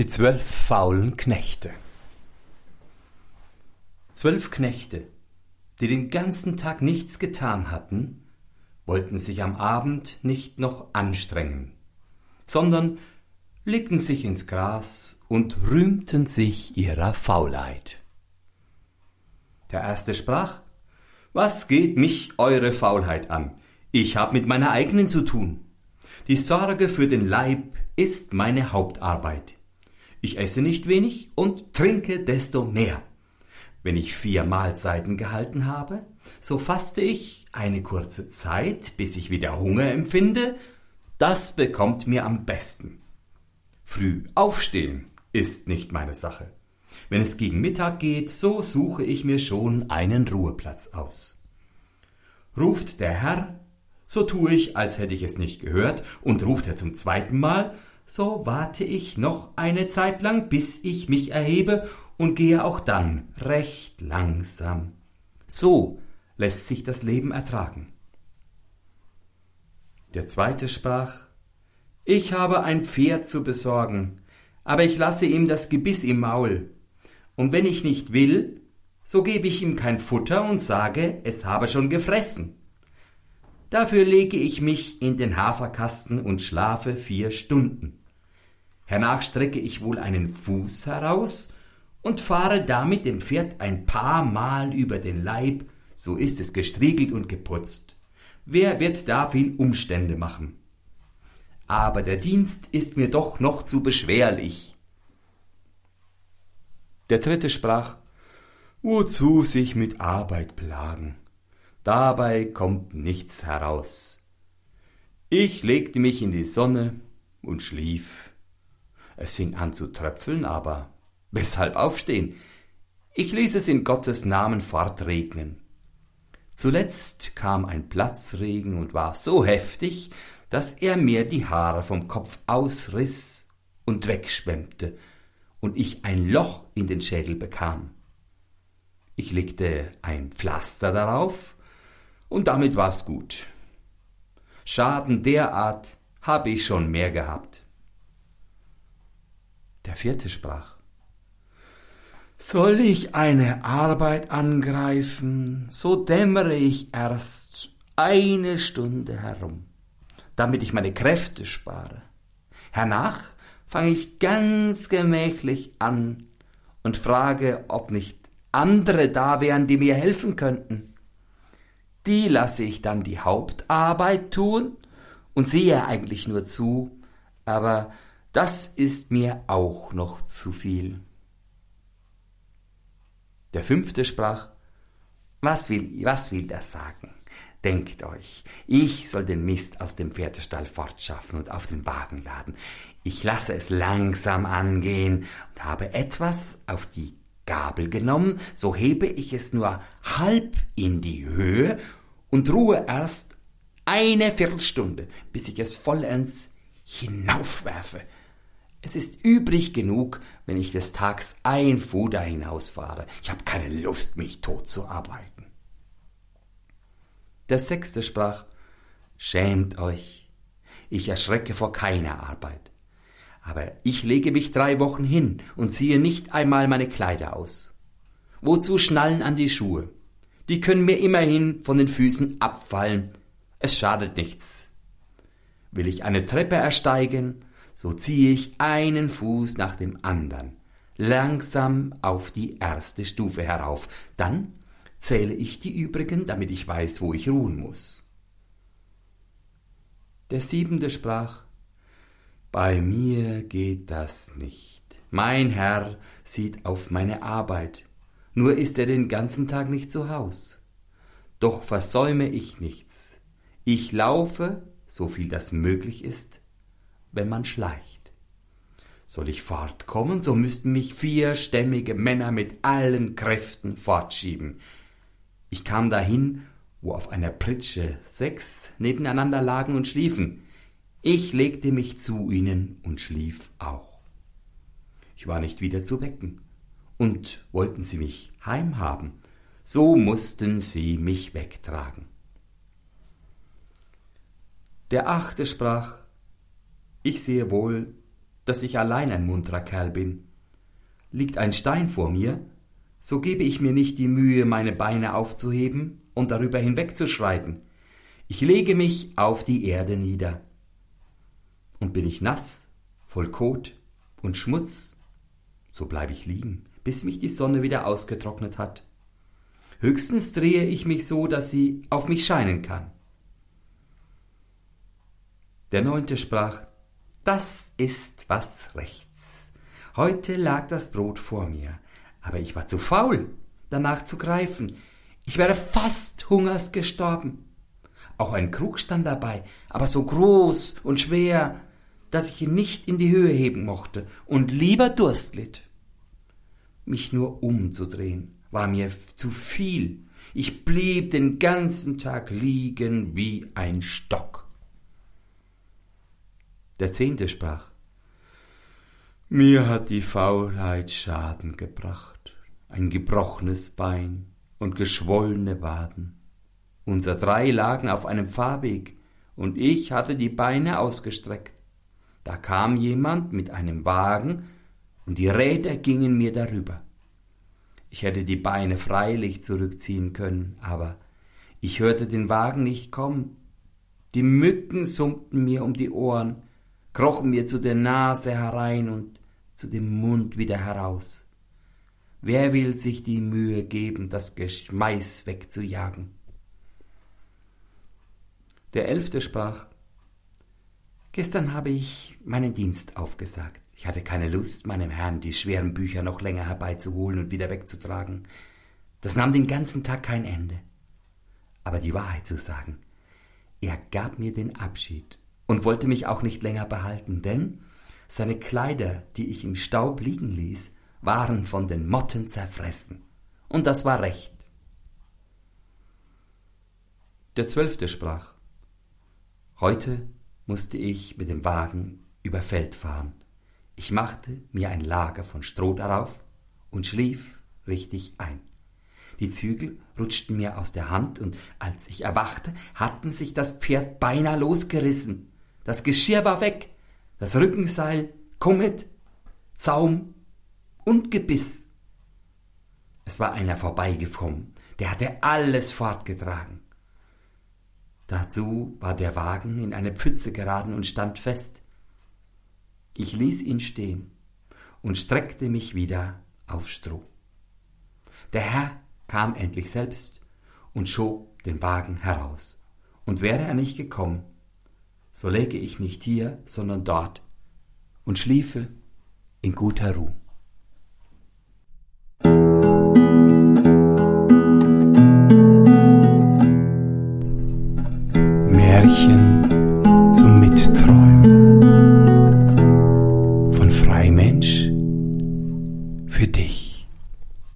Die zwölf faulen Knechte. Zwölf Knechte, die den ganzen Tag nichts getan hatten, wollten sich am Abend nicht noch anstrengen, sondern legten sich ins Gras und rühmten sich ihrer Faulheit. Der erste sprach, Was geht mich eure Faulheit an? Ich hab mit meiner eigenen zu tun. Die Sorge für den Leib ist meine Hauptarbeit. Ich esse nicht wenig und trinke desto mehr. Wenn ich vier Mahlzeiten gehalten habe, so faste ich eine kurze Zeit, bis ich wieder Hunger empfinde. Das bekommt mir am besten. Früh aufstehen ist nicht meine Sache. Wenn es gegen Mittag geht, so suche ich mir schon einen Ruheplatz aus. Ruft der Herr, so tue ich, als hätte ich es nicht gehört, und ruft er zum zweiten Mal, so warte ich noch eine Zeit lang, bis ich mich erhebe und gehe auch dann recht langsam. So lässt sich das Leben ertragen. Der zweite sprach Ich habe ein Pferd zu besorgen, aber ich lasse ihm das Gebiss im Maul, und wenn ich nicht will, so gebe ich ihm kein Futter und sage, es habe schon gefressen. Dafür lege ich mich in den Haferkasten und schlafe vier Stunden. Hernach strecke ich wohl einen Fuß heraus und fahre damit dem Pferd ein paar Mal über den Leib, so ist es gestriegelt und geputzt. Wer wird da viel Umstände machen? Aber der Dienst ist mir doch noch zu beschwerlich. Der dritte sprach, Wozu sich mit Arbeit plagen? Dabei kommt nichts heraus. Ich legte mich in die Sonne und schlief. Es fing an zu tröpfeln, aber weshalb aufstehen? Ich ließ es in Gottes Namen fortregnen. Zuletzt kam ein Platzregen und war so heftig, dass er mir die Haare vom Kopf ausriss und wegschwemmte und ich ein Loch in den Schädel bekam. Ich legte ein Pflaster darauf und damit war's gut. Schaden derart habe ich schon mehr gehabt. Der vierte sprach Soll ich eine Arbeit angreifen, so dämmere ich erst eine Stunde herum, damit ich meine Kräfte spare. Hernach fange ich ganz gemächlich an und frage, ob nicht andere da wären, die mir helfen könnten. Die lasse ich dann die Hauptarbeit tun und sehe eigentlich nur zu, aber das ist mir auch noch zu viel. Der fünfte sprach, was will, was will das sagen? Denkt euch, ich soll den Mist aus dem Pferdestall fortschaffen und auf den Wagen laden. Ich lasse es langsam angehen und habe etwas auf die Gabel genommen, so hebe ich es nur halb in die Höhe und ruhe erst eine Viertelstunde, bis ich es vollends hinaufwerfe. Es ist übrig genug, wenn ich des Tags ein Fuder hinausfahre. Ich habe keine Lust, mich tot zu arbeiten. Der Sechste sprach, Schämt euch, ich erschrecke vor keiner Arbeit. Aber ich lege mich drei Wochen hin und ziehe nicht einmal meine Kleider aus. Wozu Schnallen an die Schuhe? Die können mir immerhin von den Füßen abfallen. Es schadet nichts. Will ich eine Treppe ersteigen, so ziehe ich einen Fuß nach dem andern, langsam auf die erste Stufe herauf, dann zähle ich die übrigen, damit ich weiß, wo ich ruhen muss. Der siebente sprach Bei mir geht das nicht. Mein Herr sieht auf meine Arbeit, nur ist er den ganzen Tag nicht zu Haus. Doch versäume ich nichts. Ich laufe, so viel das möglich ist, wenn man schleicht. Soll ich fortkommen, so müssten mich vierstämmige Männer mit allen Kräften fortschieben. Ich kam dahin, wo auf einer Pritsche sechs nebeneinander lagen und schliefen. Ich legte mich zu ihnen und schlief auch. Ich war nicht wieder zu wecken. Und wollten sie mich heimhaben, so mussten sie mich wegtragen. Der achte sprach, ich sehe wohl, dass ich allein ein munterer Kerl bin. Liegt ein Stein vor mir, so gebe ich mir nicht die Mühe, meine Beine aufzuheben und darüber hinwegzuschreiten. Ich lege mich auf die Erde nieder. Und bin ich nass, voll Kot und Schmutz, so bleibe ich liegen, bis mich die Sonne wieder ausgetrocknet hat. Höchstens drehe ich mich so, dass sie auf mich scheinen kann. Der Neunte sprach, das ist was rechts. Heute lag das Brot vor mir, aber ich war zu faul, danach zu greifen. Ich wäre fast Hungers gestorben. Auch ein Krug stand dabei, aber so groß und schwer, dass ich ihn nicht in die Höhe heben mochte und lieber Durst litt. Mich nur umzudrehen war mir zu viel. Ich blieb den ganzen Tag liegen wie ein Stock. Der Zehnte sprach, mir hat die Faulheit Schaden gebracht, ein gebrochenes Bein und geschwollene Waden. Unser drei lagen auf einem Fahrweg, und ich hatte die Beine ausgestreckt. Da kam jemand mit einem Wagen, und die Räder gingen mir darüber. Ich hätte die Beine freilich zurückziehen können, aber ich hörte den Wagen nicht kommen. Die Mücken summten mir um die Ohren, krochen mir zu der Nase herein und zu dem Mund wieder heraus. Wer will sich die Mühe geben, das Geschmeiß wegzujagen? Der Elfte sprach, Gestern habe ich meinen Dienst aufgesagt. Ich hatte keine Lust, meinem Herrn die schweren Bücher noch länger herbeizuholen und wieder wegzutragen. Das nahm den ganzen Tag kein Ende. Aber die Wahrheit zu sagen, er gab mir den Abschied und wollte mich auch nicht länger behalten, denn seine Kleider, die ich im Staub liegen ließ, waren von den Motten zerfressen. Und das war recht. Der Zwölfte sprach, Heute musste ich mit dem Wagen über Feld fahren. Ich machte mir ein Lager von Stroh darauf und schlief richtig ein. Die Zügel rutschten mir aus der Hand, und als ich erwachte, hatten sich das Pferd beinahe losgerissen. Das Geschirr war weg, das Rückenseil Kummet, Zaum und Gebiss. Es war einer vorbeigekommen, der hatte alles fortgetragen. Dazu war der Wagen in eine Pfütze geraten und stand fest. Ich ließ ihn stehen und streckte mich wieder auf Stroh. Der Herr kam endlich selbst und schob den Wagen heraus. Und wäre er nicht gekommen, so läge ich nicht hier, sondern dort und schliefe in guter Ruhe.